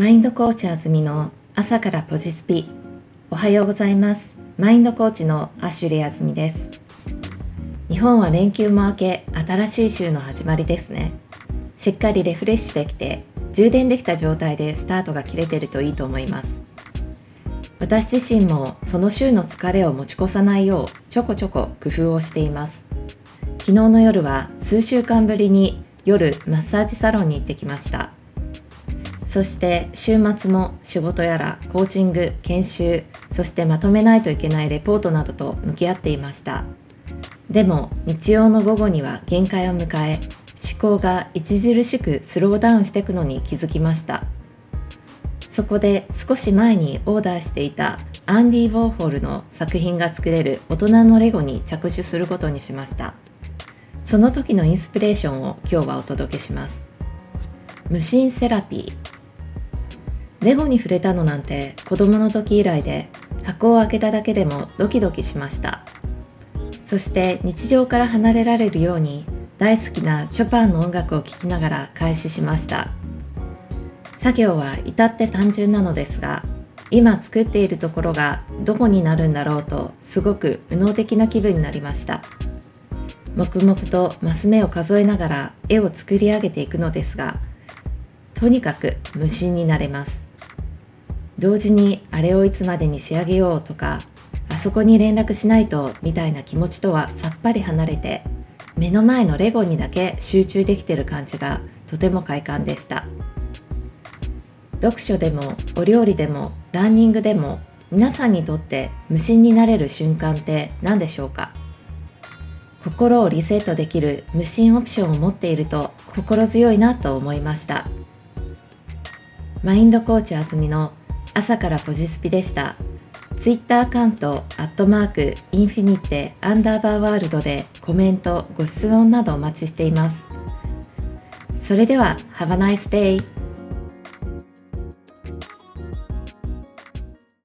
マインドコーチあずみの朝からポジスピ。おはようございます。マインドコーチのアシュレイあずみです。日本は連休も明け新しい週の始まりですね。しっかりリフレッシュできて充電できた状態でスタートが切れてるといいと思います。私自身もその週の疲れを持ち越さないようちょこちょこ工夫をしています。昨日の夜は数週間ぶりに夜マッサージサロンに行ってきました。そして週末も仕事やらコーチング研修そしてまとめないといけないレポートなどと向き合っていました。でも日曜の午後には限界を迎え思考が著しくスローダウンしていくのに気づきました。そこで少し前にオーダーしていたアンディ・ウォーホルの作品が作れる大人のレゴに着手することにしました。その時のインスピレーションを今日はお届けします。無心セラピー。レゴに触れたのなんて子供の時以来で箱を開けただけでもドキドキしました。そして日常から離れられるように大好きなショパンの音楽を聴きながら開始しました。作業は至って単純なのですが今作っているところがどこになるんだろうとすごく右脳的な気分になりました。黙々とマス目を数えながら絵を作り上げていくのですがとにかく無心になれます。同時にあれをいつまでに仕上げようとかあそこに連絡しないとみたいな気持ちとはさっぱり離れて目の前のレゴにだけ集中できてる感じがとても快感でした。読書でもお料理でもランニングでも皆さんにとって無心になれる瞬間って何でしょうか？心をリセットできる無心オプションを持っていると心強いなと思いました。マインドコーチあずみの朝からポジスピでした。ツイッターアカウント、アットマーク、インフィニテ、アンダーバーワールドでコメント、ご質問などお待ちしています。それでは、Have a nice day!